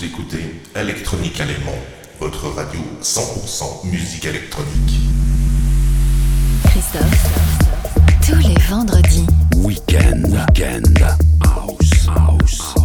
Vous écoutez Electronique Allemand, votre radio 100% musique électronique. Christophe, tous les vendredis. Weekend, weekend, house, house,